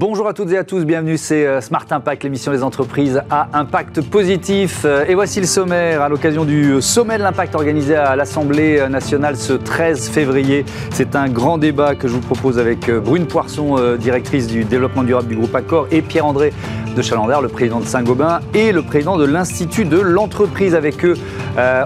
Bonjour à toutes et à tous, bienvenue, c'est euh, Smart Impact, l'émission des entreprises à impact positif. Euh, et voici le sommaire à l'occasion du sommet de l'impact organisé à l'Assemblée nationale ce 13 février. C'est un grand débat que je vous propose avec euh, Brune Poisson, directrice du développement durable du groupe Accor, et Pierre-André de Chalandard, le président de Saint-Gobain et le président de l'Institut de l'entreprise. Avec eux,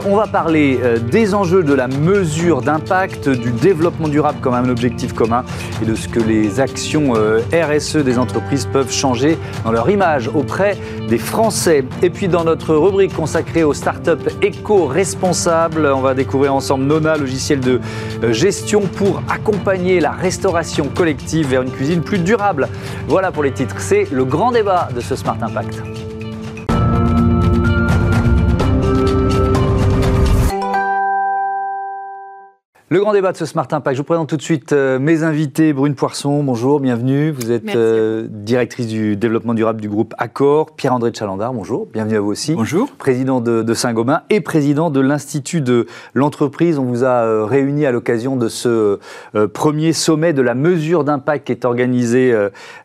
on va parler des enjeux de la mesure d'impact, du développement durable comme un objectif commun et de ce que les actions RSE des entreprises peuvent changer dans leur image auprès des Français. Et puis dans notre rubrique consacrée aux startups éco-responsables, on va découvrir ensemble Nona, logiciel de euh, gestion pour accompagner la restauration collective vers une cuisine plus durable. Voilà pour les titres. C'est le grand débat de ce Smart Impact. Le grand débat de ce Smart Impact. Je vous présente tout de suite euh, mes invités. Brune Poisson, bonjour, bienvenue. Vous êtes euh, directrice du développement durable du groupe Accor. Pierre-André Chalandard, bonjour, bienvenue à vous aussi. Bonjour. Président de, Saint-Gobain et président de l'Institut de l'entreprise. On vous a euh, réunis à l'occasion de ce premier sommet de la mesure d'impact qui est organisé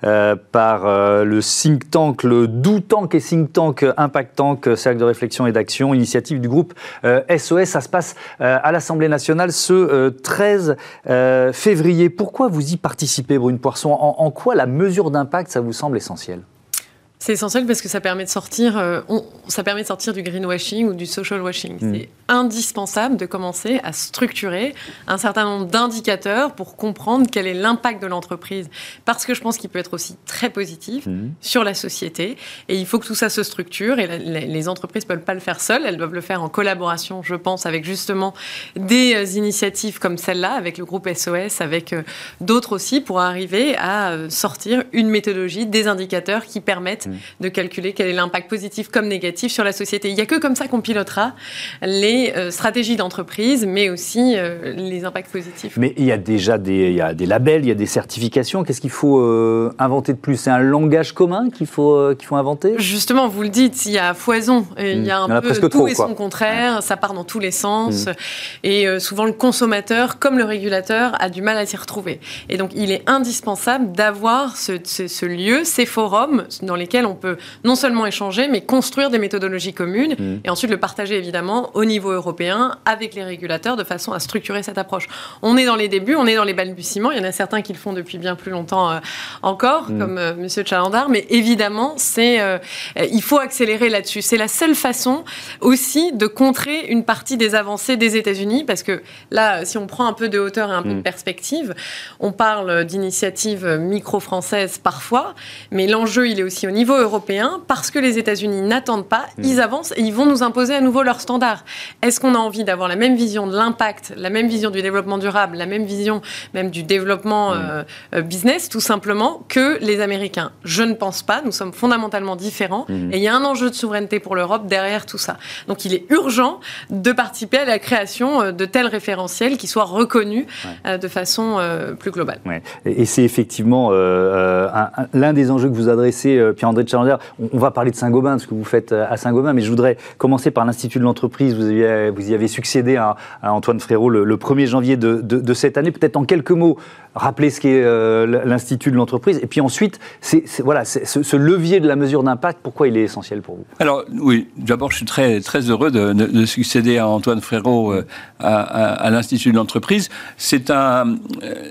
par le think tank, le Do Tank et think tank Impact Tank, cercle de réflexion et d'action, initiative du groupe SOS. Ça se passe à l'Assemblée nationale ce 13 euh, février. Pourquoi vous y participez, Brune Poisson? En quoi la mesure d'impact, ça vous semble essentiel? C'est essentiel parce que ça permet de sortir, euh, ça permet de sortir du greenwashing ou du social washing. Mm. C'est indispensable de commencer à structurer un certain nombre d'indicateurs pour comprendre quel est l'impact de l'entreprise. Parce que je pense qu'il peut être aussi très positif mm. sur la société. Et il faut que tout ça se structure. Et les entreprises ne peuvent pas le faire seules. Elles doivent le faire en collaboration, je pense, avec justement des euh, initiatives comme celle-là, avec le groupe SOS, avec euh, d'autres aussi, pour arriver à sortir une méthodologie, des indicateurs qui permettent de calculer quel est l'impact positif comme négatif sur la société. Il n'y a que comme ça qu'on pilotera les euh, stratégies d'entreprise, mais aussi euh, les impacts positifs. Mais il y a déjà des, il y a des labels, il y a des certifications. Qu'est-ce qu'il faut euh, inventer de plus? C'est un langage commun qu'il faut, qu'il faut inventer? Justement, vous le dites, il y a foison. Il y a hmm. un peu tout et son contraire. Ça part dans tous les sens. Hmm. Et souvent, le consommateur, comme le régulateur, a du mal à s'y retrouver. Et donc, il est indispensable d'avoir ce, ce lieu, ces forums dans lesquels on peut non seulement échanger, mais construire des méthodologies communes mmh. et ensuite le partager évidemment au niveau européen avec les régulateurs de façon à structurer cette approche. On est dans les débuts, on est dans les balbutiements. Il y en a certains qui le font depuis bien plus longtemps euh, encore, mmh. comme M. Euh, Monsieur Chalandard, mais évidemment, c'est euh, il faut accélérer là-dessus. C'est la seule façon aussi de contrer une partie des avancées des États-Unis, parce que là, si on prend un peu de hauteur et un peu de mmh. perspective, on parle d'initiatives micro-françaises parfois, mais l'enjeu, il est aussi au niveau européen, parce que les États-Unis n'attendent pas, hmm. ils avancent et ils vont nous imposer à nouveau leurs standards. Est-ce qu'on a envie d'avoir la même vision de l'impact, la même vision du développement durable, la même vision même du développement hmm. euh, euh, business, tout simplement, que les Américains? Je ne pense pas. Nous sommes fondamentalement différents hmm. et il y a un enjeu de souveraineté pour l'Europe derrière tout ça. Donc il est urgent de participer à la création euh, de tels référentiels qui soient reconnus de façon plus globale. Et, c'est effectivement l'un des enjeux que vous adressez, Pierre-André on, va parler de Saint-Gobain, de ce que vous faites euh, à Saint-Gobain, mais je voudrais commencer par l'Institut de l'entreprise. Vous, y avez succédé à, Antoine Frérot le, 1er janvier de, cette année. Peut-être en quelques mots, rappeler ce qu'est euh, l'Institut de l'entreprise. Et puis ensuite, voilà, ce, levier de la mesure d'impact, pourquoi il est essentiel pour vous? Alors, oui, d'abord, je suis très, heureux de, succéder à Antoine Frérot euh, à, l'Institut de l'entreprise. C'est, un,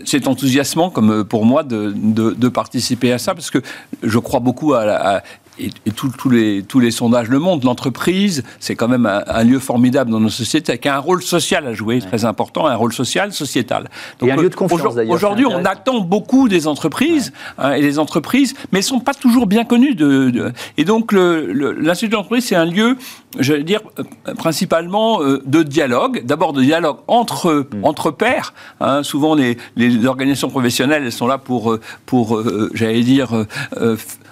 c'est enthousiasmant, comme pour moi, de, de, participer à ça, parce que je crois beaucoup à, à, et, tous les, tous les sondages le montrent, l'entreprise, c'est quand même un, lieu formidable dans nos sociétés, avec un rôle social à jouer, très important, un rôle social, sociétal. Donc, et un lieu de confiance d'ailleurs. Aujourd'hui, on attend beaucoup des entreprises, hein, et les entreprises, mais elles ne sont pas toujours bien connues. De, et donc, l'Institut d'entreprise, c'est un lieu, je vais dire, euh, principalement euh, de dialogue. D'abord, de dialogue entre, mm. entre pairs. Hein. souvent, les, les, organisations professionnelles, elles sont là pour, euh, pour j'allais dire,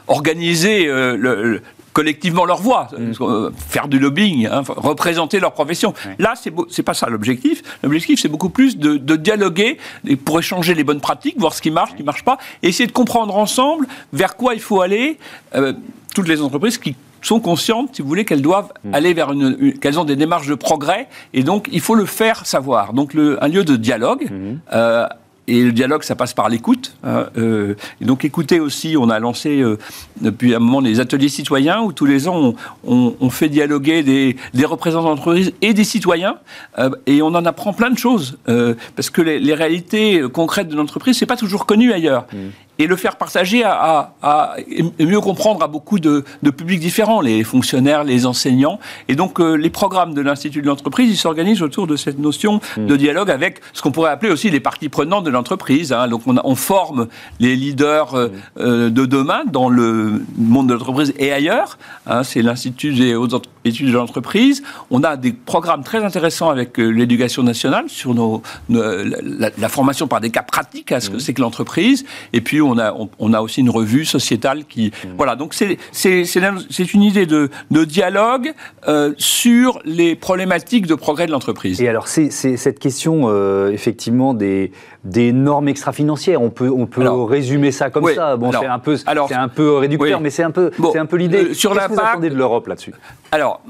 organiser euh, le, collectivement leur voix, mm. euh, faire du lobbying, hein, représenter leur profession. Là, c'est c'est pas ça l'objectif. L'objectif, c'est beaucoup plus de, dialoguer pour échanger les bonnes pratiques, voir ce qui marche, ce qui marche pas, et essayer de comprendre ensemble vers quoi il faut aller. Euh, toutes les entreprises qui sont conscientes, si vous voulez, qu'elles doivent mm. aller vers une, qu'elles ont des démarches de progrès, et donc il faut le faire savoir. Donc le, un lieu de dialogue. Mm-hmm et le dialogue, ça passe par l'écoute. Hein, euh, donc écouter aussi, on a lancé euh, depuis un moment des ateliers citoyens où tous les ans on, fait dialoguer des, représentants d'entreprises et des citoyens euh, et on en apprend plein de choses parce que les, réalités concrètes de l'entreprise c'est pas toujours connu ailleurs. Mmh et le faire partager à, à, et mieux comprendre à beaucoup de, de, publics différents, les fonctionnaires, les enseignants. Et donc, euh, les programmes de l'Institut de l'entreprise, ils s'organisent autour de cette notion de hmm. dialogue avec ce qu'on pourrait appeler aussi les parties prenantes de l'entreprise. Hein. Donc, on, on, forme les leaders euh, hmm. euh, de demain dans le monde de l'entreprise et ailleurs. Hein. C'est l'Institut des hautes études de l'entreprise. On a des programmes très intéressants avec l'éducation nationale sur nos, la, la, formation par des cas pratiques à ce que hmm. c'est que l'entreprise. Et puis, on a, on, a aussi une revue sociétale qui... Mmh. Voilà, donc c'est une idée de, de dialogue euh, sur les problématiques de progrès de l'entreprise. Et alors, c'est cette question, euh, effectivement, des, des normes extra-financières. On peut, on peut résumer ça comme ça. Bon, c'est un, peu, un peu réducteur, mais c'est un peu, c'est un peu l'idée. Euh, sur la part de l'Europe là-dessus? Alors,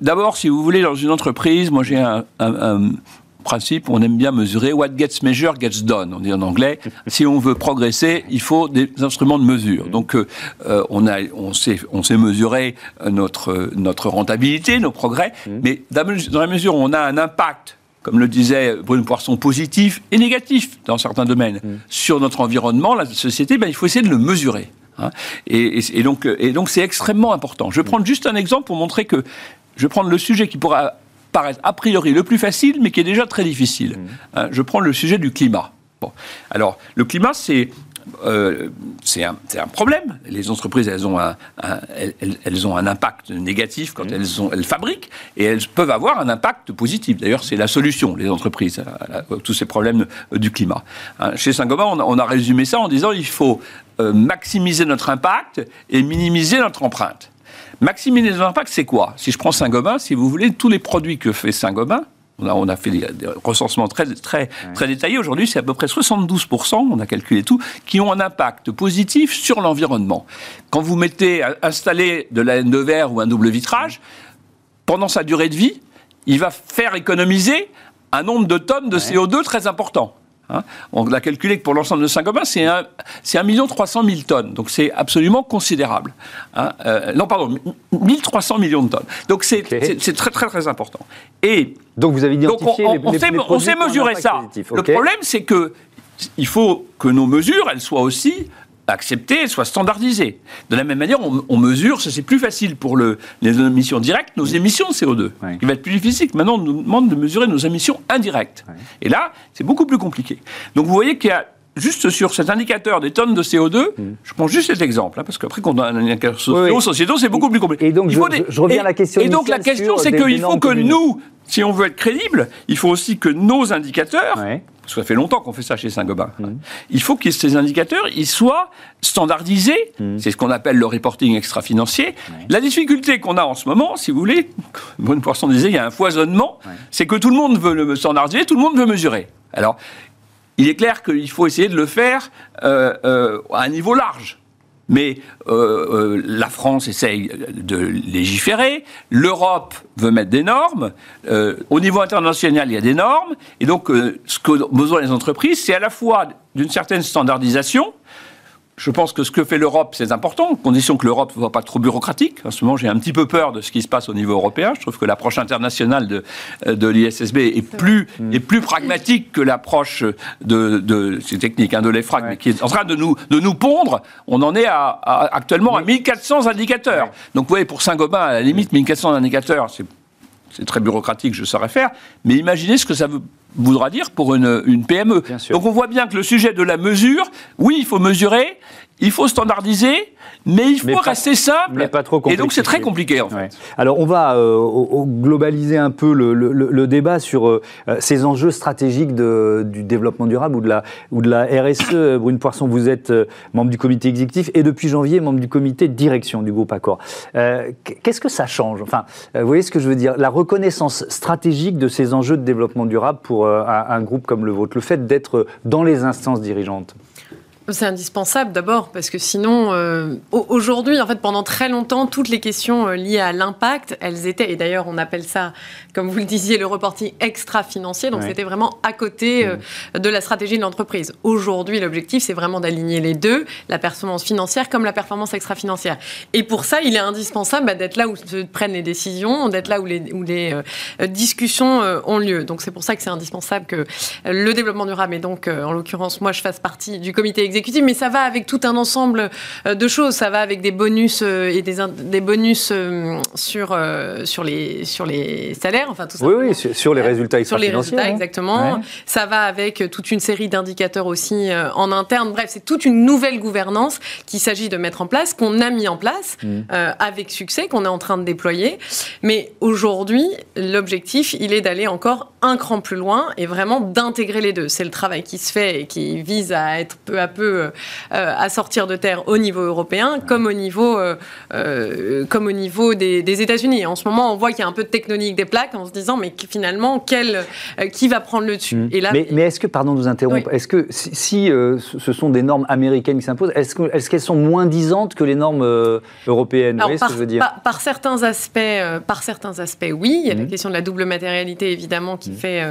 d'abord, si vous voulez, dans une entreprise, moi j'ai un, principe, on aime bien mesurer what gets measured gets done, on dit en anglais. si on veut progresser, il faut des instruments de mesure. Donc, euh, euh, on, a, on, sait, on sait mesurer notre, notre rentabilité, nos progrès, mmh. mais dans la mesure où on a un impact comme le disait Bruno Poisson, positif et négatif dans certains domaines mmh. sur notre environnement, la société, ben, il faut essayer de le mesurer. Hein. Et, et, donc, et donc, c'est extrêmement important. Je vais prendre juste un exemple pour montrer que je vais prendre le sujet qui pourra paraître a priori le plus facile, mais qui est déjà très difficile. Mmh. Hein, je prends le sujet du climat. Bon. Alors, le climat, c'est euh, c'est un, un, problème. Les entreprises, elles ont un, elles, elles, ont un impact négatif quand mmh. elles, ont, elles fabriquent, et elles peuvent avoir un impact positif. D'ailleurs, c'est la solution, les entreprises, à, tous ces problèmes du climat. Hein, chez Saint-Gobain, on, on, a résumé ça en disant il faut euh, maximiser notre impact et minimiser notre empreinte. Maximiser l'impact, c'est quoi? Si je prends Saint-Gobain, si vous voulez, tous les produits que fait Saint-Gobain, on a, on a, fait des, recensements très, très, très détaillés. Aujourd'hui, c'est à peu près 72%, on a calculé tout, qui ont un impact positif sur l'environnement. Quand vous mettez, installer de la laine de verre ou un double vitrage, pendant sa durée de vie, il va faire économiser un nombre de tonnes de CO2 très important. Hein. on a calculé que pour l'ensemble de Saint-Gobain, c'est 1, 1 million 300 000 tonnes. Donc c'est absolument considérable. Hein. Euh, non, pardon, 1300 millions de tonnes. Donc c'est très, très, très important. Et donc vous avez identifié on, on, sait, on sait mesurer ça. Le problème, c'est que il faut que nos mesures, elles soient aussi acceptée, soit standardisée. De la même manière, on, mesure, c'est plus facile pour le, les émissions directes, nos émissions de CO2. Il va être plus difficile maintenant on nous demande de mesurer nos émissions indirectes. Et là, c'est beaucoup plus compliqué. Donc vous voyez qu'il y a juste sur cet indicateur des tonnes de CO2, mm. je prends juste cet exemple, hein, parce qu'après qu'on a un indicateur sociétal, c'est beaucoup plus compliqué. Et donc, je, reviens à la question. Et donc la question, c'est qu'il faut que nous, si on veut être crédible, il faut aussi que nos indicateurs, parce que ça fait longtemps qu'on fait ça chez Saint-Gobain, mmh. il faut que ces indicateurs ils soient standardisés. Mmh. C'est ce qu'on appelle le reporting extra-financier. La difficulté qu'on a en ce moment, si vous voulez, Bonne Poisson disait, il y a un foisonnement, c'est que tout le monde veut le standardiser, tout le monde veut mesurer. Alors, il est clair qu'il faut essayer de le faire euh, euh, à un niveau large. Mais euh, la France essaye de légiférer, l'Europe veut mettre des normes, au niveau international il y a des normes, et donc ce que besoin les entreprises, c'est à la fois d'une certaine standardisation, je pense que ce que fait l'Europe, c'est important, à condition que l'Europe ne soit pas trop bureaucratique. En ce moment, j'ai un petit peu peur de ce qui se passe au niveau européen. Je trouve que l'approche internationale de, de l'ISSB est plus, est plus pragmatique que l'approche de, de c'est technique, hein, de l'EFRAG, mais qui est en train de nous, de nous pondre. On en est à, actuellement à 1400 indicateurs. Donc, vous voyez, pour Saint-Gobain, à la limite, 1400 indicateurs, c'est c'est très bureaucratique, je saurais faire, mais imaginez ce que ça voudra dire pour une, une PME. Donc on voit bien que le sujet de la mesure, oui, il faut mesurer, il faut standardiser, mais il faut rester simple. Mais pas trop compliqué. Et donc c'est très compliqué en fait. Alors on va euh, globaliser un peu le, débat sur euh, ces enjeux stratégiques de, du développement durable ou de la, ou de la RSE. Brune Poisson, vous êtes euh, membre du comité exécutif et depuis janvier membre du comité de direction du groupe Accor. Qu'est-ce que ça change? Enfin, vous voyez ce que je veux dire? La reconnaissance stratégique de ces enjeux de développement durable pour un, un groupe comme le vôtre, le fait d'être dans les instances dirigeantes. C'est indispensable d'abord parce que sinon, euh, aujourd'hui, en fait, pendant très longtemps, toutes les questions euh, liées à l'impact, elles étaient, et d'ailleurs on appelle ça, comme vous le disiez, le reporting extra-financier, donc c'était vraiment à côté mmh. de la stratégie de l'entreprise. Aujourd'hui, l'objectif, c'est vraiment d'aligner les deux, la performance financière comme la performance extra-financière. Et pour ça, il est indispensable bah, d'être là où se prennent les décisions, d'être là où les, où les discussions ont lieu. Donc c'est pour ça que c'est indispensable que le développement durable, et donc en l'occurrence, moi je fasse partie du comité exécutif, mais ça va avec tout un ensemble euh, de choses. Ça va avec des bonus euh, et des, des bonus euh, sur, sur, les, sur les salaires, enfin tout ça. Oui, oui, sur, les résultats Sur les résultats, hein. exactement. Ça va avec toute une série d'indicateurs aussi en interne. Bref, c'est toute une nouvelle gouvernance qu'il s'agit de mettre en place, qu'on a mis en place mm. avec succès, qu'on est en train de déployer. Mais aujourd'hui, l'objectif, il est d'aller encore un cran plus loin et vraiment d'intégrer les deux. C'est le travail qui se fait et qui vise à être peu à peu euh, à sortir de terre au niveau européen, comme au niveau, euh, euh, comme au niveau des, États-Unis. En ce moment, on voit qu'il y a un peu de tectonique des plaques en se disant, mais finalement, quel, qui va prendre le dessus mmh. Et là, mais, mais est-ce que, pardon de vous interrompre, est-ce que si, ce sont des normes américaines qui s'imposent, est-ce qu'elles est sont moins disantes que les normes européennes? Vous voyez ce que je veux dire? par, certains aspects, par certains aspects, oui. Il y a la mmh. question de la double matérialité, évidemment, qui mmh. fait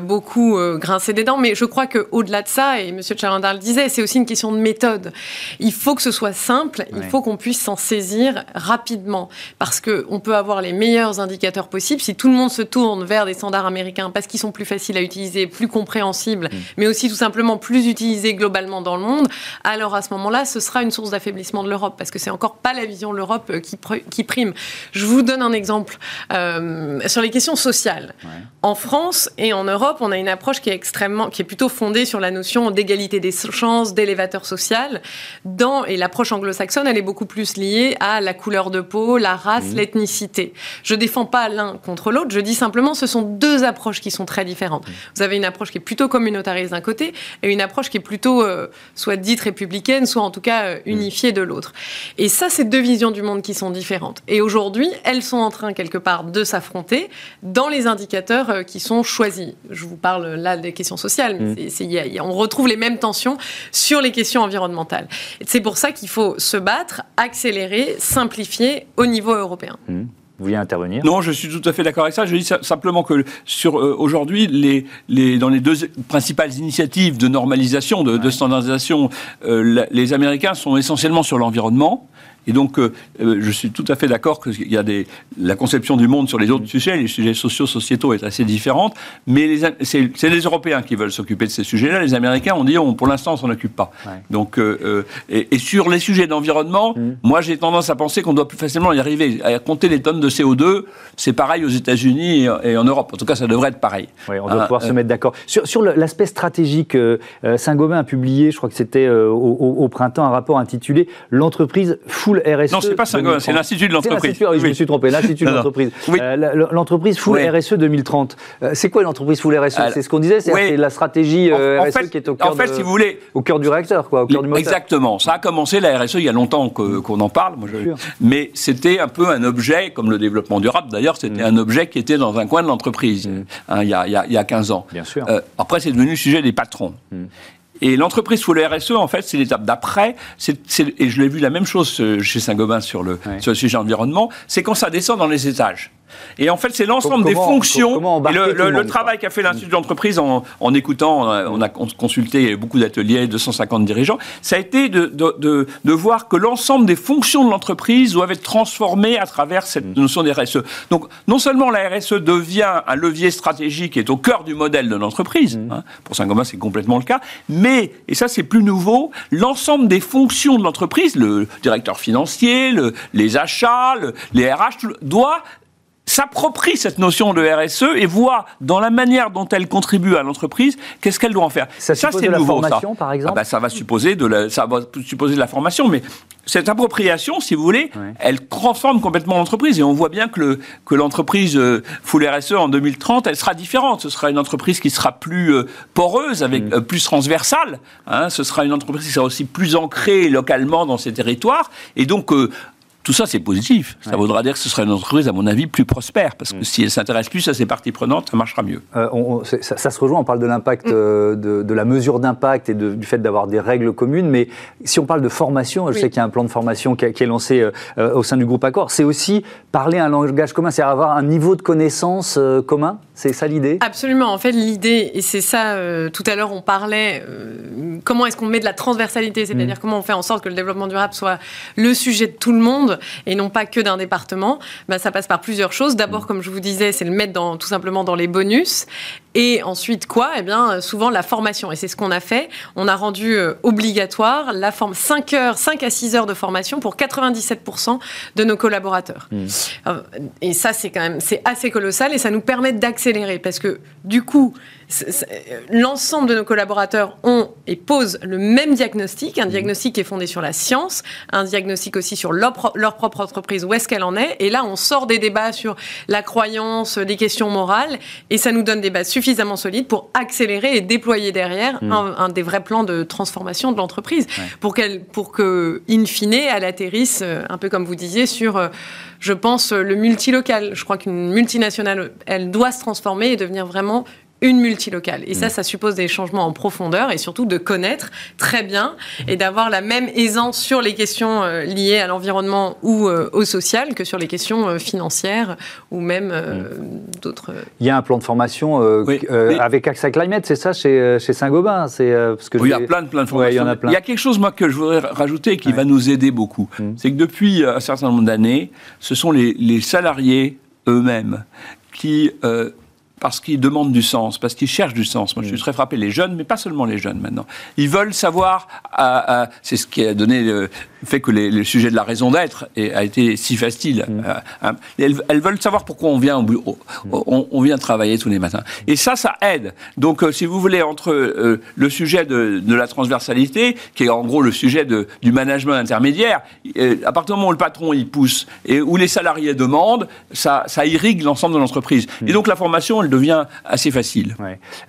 beaucoup grincer des dents. Mais je crois qu'au-delà de ça, et M. Chalandar le disait, c'est aussi une question de méthode. Il faut que ce soit simple, il faut qu'on puisse s'en saisir rapidement, parce qu'on peut avoir les meilleurs indicateurs possibles. Si tout le monde se tourne vers des standards américains, parce qu'ils sont plus faciles à utiliser, plus compréhensibles, mm. mais aussi tout simplement plus utilisés globalement dans le monde, alors à ce moment-là, ce sera une source d'affaiblissement de l'Europe, parce que c'est encore pas la vision de l'Europe euh, qui, qui, prime. Je vous donne un exemple euh, sur les questions sociales. En France et en Europe, on a une approche qui est extrêmement, qui est plutôt fondée sur la notion d'égalité des chances, d'élévateur social. Dans, et l'approche anglo-saxonne, elle est beaucoup plus liée à la couleur de peau, la race, mmh. l'ethnicité. Je défends pas l'un contre l'autre, je dis simplement ce sont deux approches qui sont très différentes. Mmh. Vous avez une approche qui est plutôt communautariste d'un côté et une approche qui est plutôt euh, soit dite républicaine, soit en tout cas euh, unifiée de l'autre. Et ça, c'est deux visions du monde qui sont différentes. Et aujourd'hui, elles sont en train quelque part de s'affronter dans les indicateurs euh, qui sont choisis. Je vous parle là des questions sociales, mais mmh. on retrouve les mêmes tensions sur les questions environnementales. C'est pour ça qu'il faut se battre, accélérer, simplifier au niveau européen. Mmh. Vous vouliez intervenir? Non, je suis tout à fait d'accord avec ça. Je dis simplement que sur euh, aujourd'hui, les, les, dans les deux principales initiatives de normalisation, de, standardisation, euh, les Américains sont essentiellement sur l'environnement. Et donc, euh, euh, je suis tout à fait d'accord qu'il y a des, la conception du monde sur les autres sujets, les sujets sociaux, sociétaux est assez différente, mais c'est les Européens qui veulent s'occuper de ces sujets-là. Les Américains ont dit, on, pour l'instant, on s'en occupe pas. Donc, euh, et, sur les sujets d'environnement, mm. moi, j'ai tendance à penser qu'on doit plus facilement y arriver. À compter les tonnes de CO2, c'est pareil aux États-Unis et, en Europe. En tout cas, ça devrait être pareil. Oui, on doit pouvoir se mettre d'accord. Sur, sur l'aspect stratégique, Saint-Gobain a publié, je crois que c'était au, au, printemps, un rapport intitulé L'entreprise fou full RSE. Non, c'est pas Saint-Gobain, c'est l'Institut de l'entreprise. Oui, je me suis trompé, l'Institut de l'entreprise. Euh, l'entreprise full RSE 2030. Euh, c'est quoi l'entreprise full RSE C'est ce qu'on disait, c'est la stratégie euh, RSE qui est au cœur, en fait, si vous voulez, au cœur du réacteur, quoi, au cœur du moteur. Exactement. Ça a commencé la RSE il y a longtemps qu'on en parle, moi, je... mais c'était un peu un objet, comme le développement durable d'ailleurs, c'était mm. un objet qui était dans un coin de l'entreprise mm. hein, il, y a, il, y a, 15 ans. Bien sûr. après, c'est devenu le sujet des patrons. Mm. Et l'entreprise sous le RSE, en fait, c'est l'étape d'après. Et je l'ai vu la même chose euh, chez Saint-Gobain sur le, sur le sujet environnement. C'est quand ça descend dans les étages. Et en fait, c'est l'ensemble des fonctions. et le, travail qu'a fait l'Institut d'entreprise en, en, écoutant, on a consulté beaucoup d'ateliers, 250 dirigeants, ça a été de, de, de, voir que l'ensemble des fonctions de l'entreprise doivent être transformées à travers cette mm. notion des RSE. Donc, non seulement la RSE devient un levier stratégique qui est au cœur du modèle de l'entreprise, mm. hein, pour Saint-Gobain c'est complètement le cas, mais, et ça c'est plus nouveau, l'ensemble des fonctions de l'entreprise, le directeur financier, le, les achats, les RH, doit s'approprie cette notion de RSE et voit dans la manière dont elle contribue à l'entreprise, qu'est-ce qu'elle doit en faire. Ça, ça c'est nouveau. La formation, par exemple. Ah bah, ça va supposer de la, ça va supposer de la formation, mais cette appropriation, si vous voulez, elle transforme complètement l'entreprise et on voit bien que le, que l'entreprise euh, full RSE en 2030, elle sera différente. Ce sera une entreprise qui sera plus euh, poreuse, avec mm. euh, plus transversale. Hein. Ce sera une entreprise qui sera aussi plus ancrée localement dans ses territoires et donc tout ça, c'est positif. Ça voudra dire que ce sera une entreprise, à mon avis, plus prospère. Parce que mm. si elle s'intéresse plus à ses parties prenantes, ça marchera mieux. Euh, ça, se rejoint, on parle de l'impact, mm. euh, de, la mesure d'impact et du fait d'avoir des règles communes. Mais si on parle de formation, je sais qu'il y a un plan de formation qui, est lancé euh, au sein du groupe Accor. C'est aussi parler un langage commun, c'est avoir un niveau de connaissance commun c'est ça l'idée? Absolument. En fait, l'idée, et c'est ça, tout à l'heure, on parlait, comment est-ce qu'on met de la transversalité, c'est-à-dire mm. comment on fait en sorte que le développement durable soit le sujet de tout le monde et non pas que d'un département, bah, ça passe par plusieurs choses. D'abord, comme je vous disais, c'est le mettre dans, tout simplement dans les bonus. Et ensuite, quoi? Eh bien, souvent la formation. Et c'est ce qu'on a fait. On a rendu euh, obligatoire la forme 5 heures, 5 à 6 heures de formation pour 97% de nos collaborateurs. Mmh. Euh, et ça, c'est quand même, c'est assez colossal et ça nous permet d'accélérer parce que du coup, l'ensemble de nos collaborateurs ont et posent le même diagnostic, un mmh. diagnostic qui est fondé sur la science, un diagnostic aussi sur leur, propre entreprise, où est-ce qu'elle en est. Et là, on sort des débats sur la croyance, des questions morales, et ça nous donne des bases suffisamment solides pour accélérer et déployer derrière mmh. un, des vrais plans de transformation de l'entreprise, pour, qu'elle, pour que, in fine, elle atterrisse, euh, un peu comme vous disiez, sur euh, je pense, le multilocal. Je crois qu'une multinationale, elle doit se transformer et devenir vraiment une multilocale. Et ça, mm. ça suppose des changements en profondeur et surtout de connaître très bien et d'avoir la même aisance sur les questions euh, liées à l'environnement ou euh, au social que sur les questions euh, financières ou même mm. d'autres. Il y a un plan de formation avec AXA Climate, c'est ça, chez, chez Saint-Gobain c'est parce que Il y a plein de, plein de formations. il, y a quelque chose, moi, que je voudrais rajouter qui va nous aider beaucoup. Mm. C'est que depuis un certain nombre d'années, ce sont les, les salariés eux-mêmes qui parce qu'ils demandent du sens, parce qu'ils cherchent du sens. Moi, je suis mm. très frappé. Les jeunes, mais pas seulement les jeunes maintenant. Ils veulent savoir. c'est ce qui a donné fait que le sujet de la raison d'être a été si facile. Mm. Euh, hein. Elles, veulent savoir pourquoi on vient au mm. on, vient travailler tous les matins. Et ça, ça aide. Donc, euh, si vous voulez, entre euh, le sujet de, la transversalité, qui est en gros le sujet du management intermédiaire, à partir du moment où le patron il pousse et où les salariés demandent, ça, ça irrigue l'ensemble de l'entreprise. Et donc, la formation, elle devient assez facile.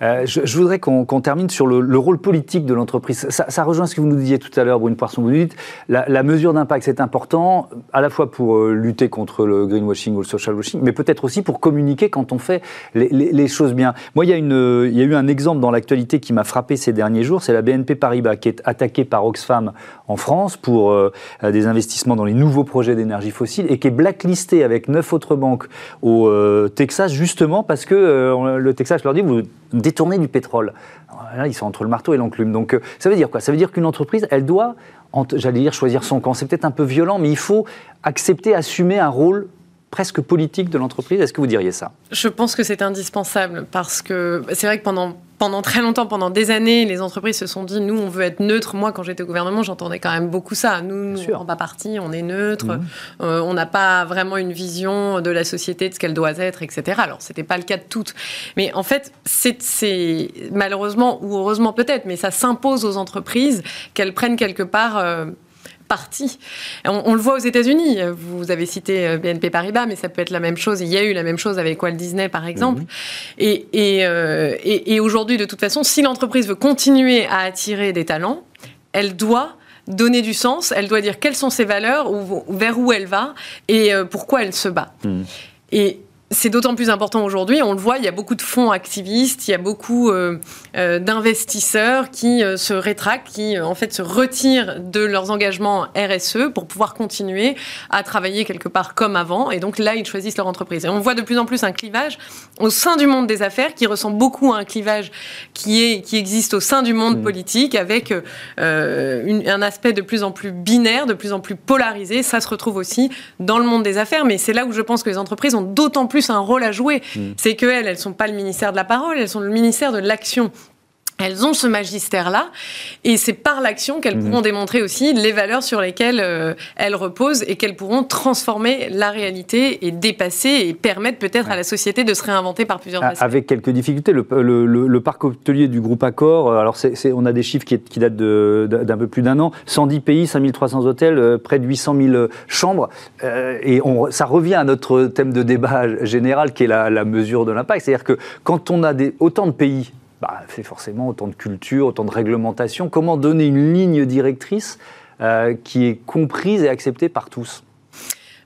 Je, voudrais qu'on termine sur le, rôle politique de l'entreprise. Ça, rejoint ce que vous nous disiez tout à l'heure, Brune Poisson. Vous dites la, mesure d'impact, c'est important, à la fois pour euh, lutter contre le greenwashing ou le social washing, mais peut-être aussi pour communiquer quand on fait les, choses bien. Moi, il y, a eu un exemple dans l'actualité qui m'a frappé ces derniers jours, c'est la BNP Paribas qui est attaquée par Oxfam en France pour euh, des investissements dans les nouveaux projets d'énergie fossile et qui est blacklistée avec neuf autres banques au Texas justement parce que euh, le Texas leur dit vous détournez du pétrole. là, ils sont entre le marteau et l'enclume. Donc, euh, ça veut dire quoi? Ça veut dire qu'une entreprise, elle doit, j'allais dire, choisir son camp. C'est peut-être un peu violent, mais il faut accepter, assumer un rôle presque politique de l'entreprise. Est-ce que vous diriez ça? Je pense que c'est indispensable parce que c'est vrai que pendant pendant très longtemps, pendant des années, les entreprises se sont dit nous, on veut être neutre. Moi, quand j'étais au gouvernement, j'entendais quand même beaucoup ça. Nous, on ne pas parti, on est neutre. Mmh. Euh, on n'a pas vraiment une vision de la société, de ce qu'elle doit être, etc. Alors, c'était pas le cas de toutes. Mais en fait, c'est malheureusement ou heureusement peut-être, mais ça s'impose aux entreprises qu'elles prennent quelque part. Euh, partie. On, le voit aux États-Unis. Vous avez cité euh, BNP Paribas, mais ça peut être la même chose. Il y a eu la même chose avec Walt Disney, par exemple. Mhm. Euh, et, et, aujourd'hui, de toute façon, si l'entreprise veut continuer à attirer des talents, elle doit donner du sens, elle doit dire quelles sont ses valeurs, ou, vers où elle va et euh, pourquoi elle se bat. Mhm. Et c'est d'autant plus important aujourd'hui. On le voit, il y a beaucoup de fonds activistes, il y a beaucoup euh, euh, d'investisseurs qui euh, se rétractent, qui en fait se retirent de leurs engagements RSE pour pouvoir continuer à travailler quelque part comme avant. Et donc là, ils choisissent leur entreprise. Et on voit de plus en plus un clivage au sein du monde des affaires qui ressemble beaucoup à un clivage qui, est, qui existe au sein du monde mmh. politique avec un aspect de plus en plus binaire, de plus en plus polarisé. Ça se retrouve aussi dans le monde des affaires. Mais c'est là où je pense que les entreprises ont d'autant plus un rôle à jouer. Mm. C'est qu'elles, elles ne sont pas le ministère de la parole, elles sont le ministère de l'action. Elles ont ce magistère-là, et c'est par l'action qu'elles mhm. pourront démontrer aussi les valeurs sur lesquelles euh, elles reposent et qu'elles pourront transformer la réalité et dépasser et permettre peut-être à la société de se réinventer par plusieurs aspects. Avec quelques difficultés, le, parc hôtelier du groupe Accor, euh, alors on a des chiffres qui, datent d'un peu plus d'un an, 110 pays, 5300 hôtels, euh, près de 800 000 chambres, et on, ça revient à notre thème de débat général qui est la, la mesure de l'impact, c'est-à-dire que quand on a des, autant de pays bah, c'est forcément autant de culture, autant de réglementation. Comment donner une ligne directrice euh, qui est comprise et acceptée par tous?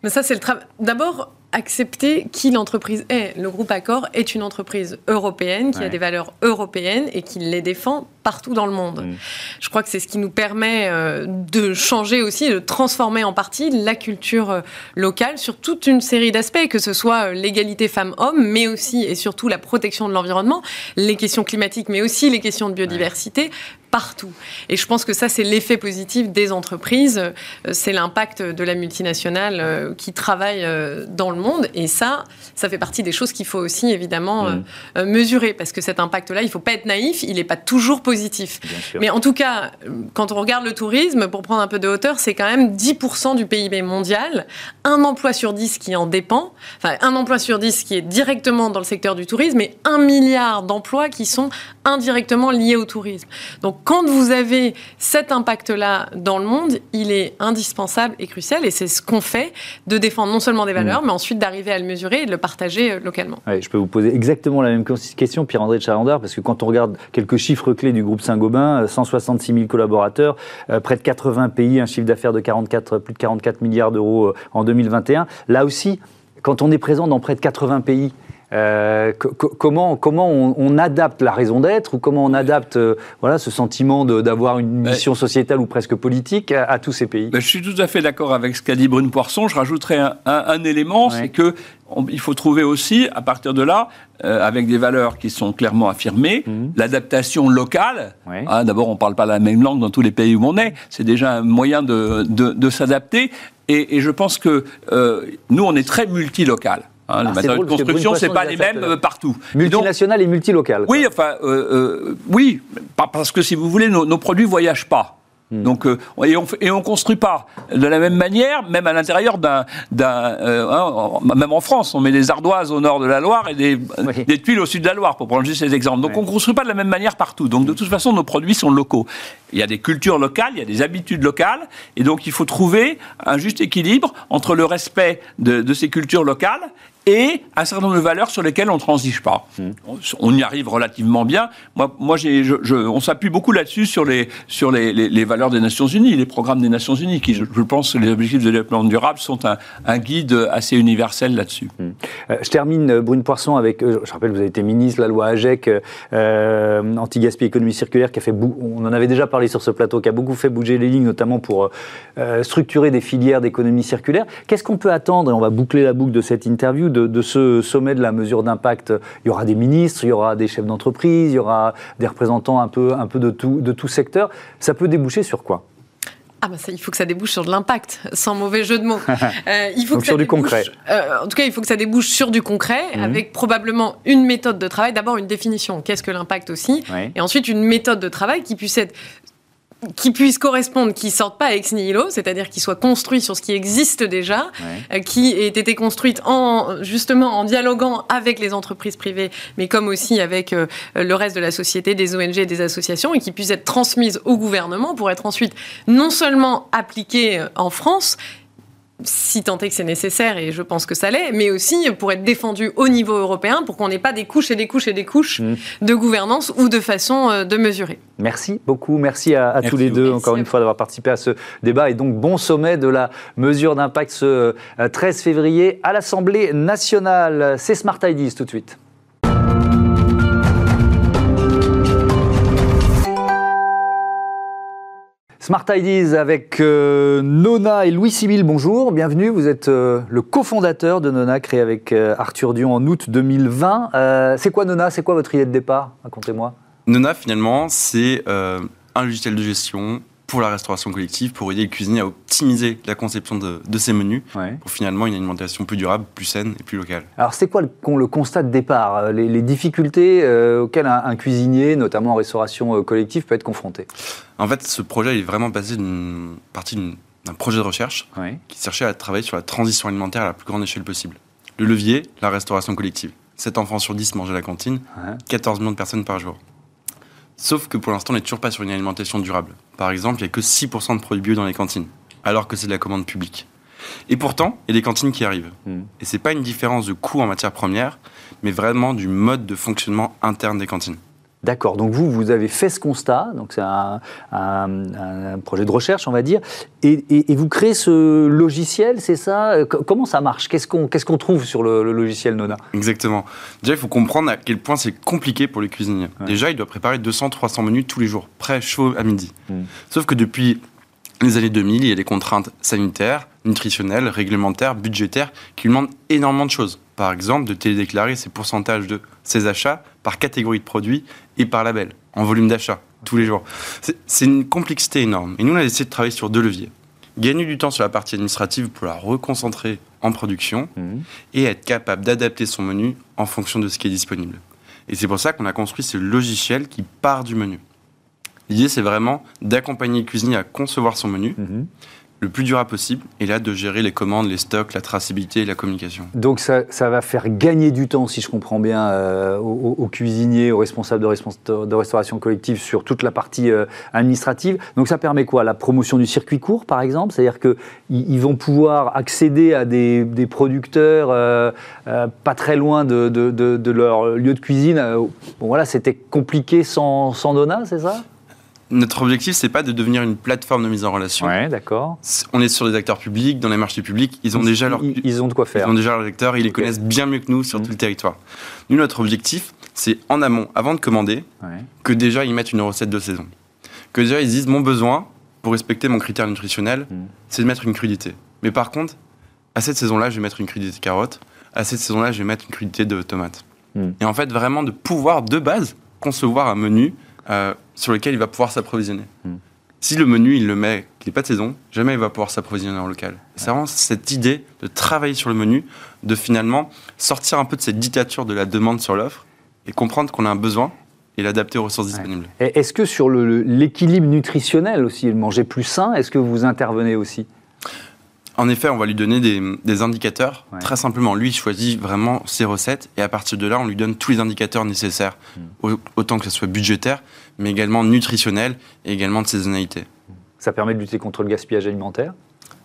Mais ça, c'est le travail. D'abord, accepter qui l'entreprise est. Le groupe Accor est une entreprise européenne qui a des valeurs européennes et qui les défend partout dans le monde. Mm. Je crois que c'est ce qui nous permet euh, de changer aussi, de transformer en partie la culture euh, locale sur toute une série d'aspects, que ce soit euh, l'égalité femmes-hommes, mais aussi et surtout la protection de l'environnement, les questions climatiques, mais aussi les questions de biodiversité, partout. Et je pense que ça, c'est l'effet positif des entreprises, c'est l'impact de la multinationale qui travaille dans le monde. Et ça, ça fait partie des choses qu'il faut aussi évidemment mm. mesurer, parce que cet impact-là, il ne faut pas être naïf, il n'est pas toujours positif. Mais en tout cas, quand on regarde le tourisme, pour prendre un peu de hauteur, c'est quand même 10% du PIB mondial, un emploi sur 10 qui en dépend, enfin un emploi sur 10 qui est directement dans le secteur du tourisme, et un milliard d'emplois qui sont indirectement liés au tourisme. Donc quand vous avez cet impact-là dans le monde, il est indispensable et crucial, et c'est ce qu'on fait, de défendre non seulement des valeurs, mm. mais ensuite d'arriver à le mesurer et de le partager euh, localement. je peux vous poser exactement la même question, Pierre-André de Chalandard, parce que quand on regarde quelques chiffres clés du groupe Saint-Gobain, 166 euh, 000 collaborateurs, euh, près de 80 pays, un chiffre d'affaires de 44, plus de 44 milliards d'euros en 2021. Là aussi, quand on est présent dans près de 80 pays, euh, comment comment on, adapte la raison d'être ou comment on adapte euh, voilà ce sentiment d'avoir une mission sociétale ou presque politique à, tous ces pays? Ben, Je suis tout à fait d'accord avec ce qu'a dit Brune Poisson. Je rajouterai un, élément, c'est que il faut trouver aussi, à partir de là, euh, avec des valeurs qui sont clairement affirmées, mhm. l'adaptation locale. Hein, d'abord, on ne parle pas la même langue dans tous les pays où on est. C'est déjà un moyen de, de, s'adapter. Et, et, je pense que nous, on est très multilocal. Hein, les ah, matériaux de construction, c'est pas les mêmes euh, partout. Multinationales et, multilocales. Oui, enfin, euh, euh, oui, parce que si vous voulez, nos, nos produits voyagent pas. Hmm. Donc, euh, et on et on construit pas de la même manière, même à l'intérieur d'un, euh, hein, même en France, on met des ardoises au nord de la Loire et des, des tuiles au sud de la Loire, pour prendre juste ces exemples. Donc, on construit pas de la même manière partout. Donc, de toute façon, nos produits sont locaux. Il y a des cultures locales, il y a des habitudes locales, et donc il faut trouver un juste équilibre entre le respect de, de ces cultures locales et un certain nombre de valeurs sur lesquelles on ne transige pas. Hmm. On, y arrive relativement bien. Moi, moi j'ai, je, on s'appuie beaucoup là-dessus sur, les, sur les, les, valeurs des Nations Unies, les programmes des Nations Unies, qui, je, pense, les objectifs de développement durable sont un, un guide assez universel là-dessus. Hmm. Euh, je termine, euh, Brune Poisson, avec, euh, je rappelle, vous avez été ministre, la loi AGEC, euh, anti-gaspi économie circulaire, qui a fait, on en avait déjà parlé sur ce plateau, qui a beaucoup fait bouger les lignes, notamment pour structurer des filières d'économie circulaire. Qu'est-ce qu'on peut attendre, et on va boucler la boucle de cette interview, de, ce sommet de la mesure d'impact, il y aura des ministres, il y aura des chefs d'entreprise, il y aura des représentants un peu, un peu de, tout, de tout secteur. Ça peut déboucher sur quoi? Ah bah ça, il faut que ça débouche sur de l'impact, sans mauvais jeu de mots. Euh, il faut que sur du concret. Euh, en tout cas, il faut que ça débouche sur du concret, mhm. avec probablement une méthode de travail. D'abord une définition, qu'est-ce que l'impact aussi, et ensuite une méthode de travail qui puisse être qui puissent correspondre, qui sortent pas ex nihilo, c'est-à-dire qui soient construits sur ce qui existe déjà, euh, qui aient été construites en justement en dialoguant avec les entreprises privées, mais comme aussi avec euh, le reste de la société, des ONG et des associations, et qui puissent être transmises au gouvernement pour être ensuite non seulement appliquées euh, en France, si tant est que c'est nécessaire, et je pense que ça l'est, mais aussi pour être défendu au niveau européen, pour qu'on n'ait pas des couches et des couches et des couches mmh. de gouvernance ou de façon euh, de mesurer. Merci beaucoup, merci à, tous les deux, encore une fois, d'avoir participé à ce débat. Et donc, bon sommet de la mesure d'impact ce 13 euh, février à l'Assemblée nationale. C'est Smart Ideas tout de suite. Smart Ideas avec euh, Nona et Louis Sibyl, bonjour, bienvenue. Vous êtes euh, le cofondateur de Nona, créé avec euh, Arthur Dion en août 2020. c'est quoi Nona? C'est quoi votre idée de départ? Racontez-moi. Nona, finalement, c'est un logiciel de gestion pour la restauration collective, pour aider les cuisiniers à optimiser la conception de, ces menus, pour finalement une alimentation plus durable, plus saine et plus locale. Alors c'est quoi le, le, constat de départ, euh, les, difficultés euh, auxquelles un, cuisinier, notamment en restauration euh, collective, peut être confronté? En fait, ce projet est vraiment basé d'une partie d'un projet de recherche qui cherchait à travailler sur la transition alimentaire à la plus grande échelle possible. Le levier, la restauration collective. 7 enfants sur 10 mangent à la cantine, 14 millions de personnes par jour. Sauf que pour l'instant, on n'est toujours pas sur une alimentation durable. Par exemple, il n'y a que 6% de produits bio dans les cantines, alors que c'est de la commande publique. Et pourtant, il y a des cantines qui arrivent. Hmm. Et ce n'est pas une différence de coût en matière première, mais vraiment du mode de fonctionnement interne des cantines. D'accord, donc vous, vous avez fait ce constat, donc c'est un, projet de recherche, on va dire, et, vous créez ce logiciel, c'est ça? Comment ça marche? Qu'est-ce qu'on trouve sur le, logiciel Nona? Exactement. Déjà, il faut comprendre à quel point c'est compliqué pour le cuisinier. Déjà, il doit préparer 200-300 menus tous les jours, prêts, chauds à midi. Hmm. Sauf que depuis les années 2000, il y a des contraintes sanitaires, nutritionnelles, réglementaires, budgétaires qui lui demandent énormément de choses. Par exemple, de télédéclarer ses pourcentages de ses achats par catégorie de produits et par label, en volume d'achat, tous les jours. C'est une complexité énorme. Et nous, on a décidé de travailler sur deux leviers. Gagner du temps sur la partie administrative pour la reconcentrer en production mmh. et être capable d'adapter son menu en fonction de ce qui est disponible. Et c'est pour ça qu'on a construit ce logiciel qui part du menu. L'idée, c'est vraiment d'accompagner le cuisinier à concevoir son menu, mhm. Le plus durable possible, et là, de gérer les commandes, les stocks, la traçabilité et la communication. Donc, ça, va faire gagner du temps, si je comprends bien, euh, aux, cuisiniers, aux responsables de, restauration collective sur toute la partie euh, administrative. Donc, ça permet quoi? La promotion du circuit court, par exemple? C'est-à-dire qu'ils vont pouvoir accéder à des, producteurs euh, pas très loin de, leur lieu de cuisine. Bon, voilà, c'était compliqué sans, sans Dona, c'est ça? Notre objectif, c'est pas de devenir une plateforme de mise en relation. Ouais, d'accord. On est sur des acteurs publics, dans les marchés publics. Ils ont déjà leur, ils, ont de quoi faire. Ils ont déjà leurs lecteurs, ils les connaissent bien mieux que nous sur mmh. tout le territoire. Nous, notre objectif, c'est en amont, avant de commander, que déjà ils mettent une recette de saison. Que déjà ils disent mon besoin pour respecter mon critère nutritionnel, mmh. c'est de mettre une crudité. Mais par contre, à cette saison-là, je vais mettre une crudité de carottes. À cette saison-là, je vais mettre une crudité de tomates. Mmh. Et en fait, vraiment de pouvoir de base concevoir un menu euh, sur lequel il va pouvoir s'approvisionner. Hmm. Si le menu, il le met, qu'il n'est pas de saison, jamais il va pouvoir s'approvisionner en local. C'est vraiment cette idée de travailler sur le menu, de finalement sortir un peu de cette dictature de la demande sur l'offre et comprendre qu'on a un besoin et l'adapter aux ressources disponibles. Est-ce que sur l'équilibre nutritionnel aussi, manger plus sain, est-ce que vous intervenez aussi? En effet, on va lui donner des, indicateurs. Très simplement, lui, il choisit vraiment ses recettes et à partir de là, on lui donne tous les indicateurs nécessaires, hmm. autant que ce soit budgétaire, mais également nutritionnel et également de saisonnalité. Ça permet de lutter contre le gaspillage alimentaire?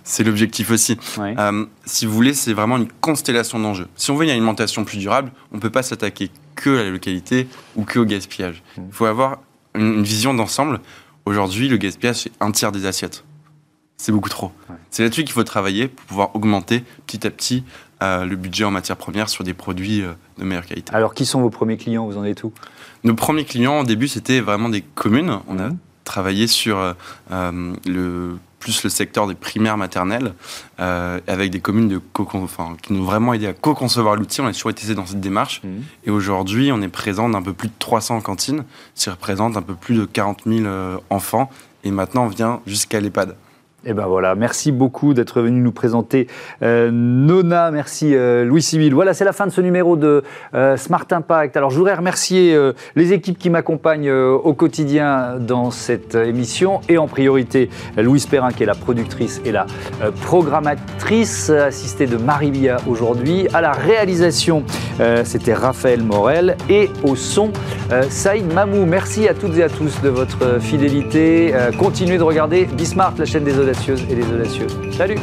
C'est l'objectif aussi. Euh, si vous voulez, c'est vraiment une constellation d'enjeux. Si on veut une alimentation plus durable, on ne peut pas s'attaquer que à la localité ou que au gaspillage. Hmm. Il faut avoir une vision d'ensemble. Aujourd'hui, le gaspillage, c'est un tiers des assiettes c'est beaucoup trop. C'est là-dessus qu'il faut travailler pour pouvoir augmenter petit à petit euh, le budget en matière première sur des produits euh, de meilleure qualité. Alors, qui sont vos premiers clients? Vous en êtes où? Nos premiers clients, au début, c'était vraiment des communes. On a travaillé sur euh, le plus le secteur des primaires maternelles, avec des communes de enfin, qui nous ont vraiment aidé à co-concevoir l'outil. On a toujours été dans cette démarche. Mhm. Et aujourd'hui, on est présent dans un peu plus de 300 cantines, ce qui représente un peu plus de 40 000 enfants. Et maintenant, on vient jusqu'à l'EHPAD. Et eh ben voilà, merci beaucoup d'être venu nous présenter euh, Nona, merci euh, Louis Civil. Voilà, c'est la fin de ce numéro de euh, Smart Impact. Alors je voudrais remercier les équipes qui m'accompagnent au quotidien dans cette émission et en priorité Louise Perrin qui est la productrice et la programmatrice, assistée de Marie Bia aujourd'hui. À la réalisation, c'était Raphaël Morel et au son, Saïd Mamou. Merci à toutes et à tous de votre fidélité. continuez de regarder Bismart, la chaîne des et des audacieux. Salut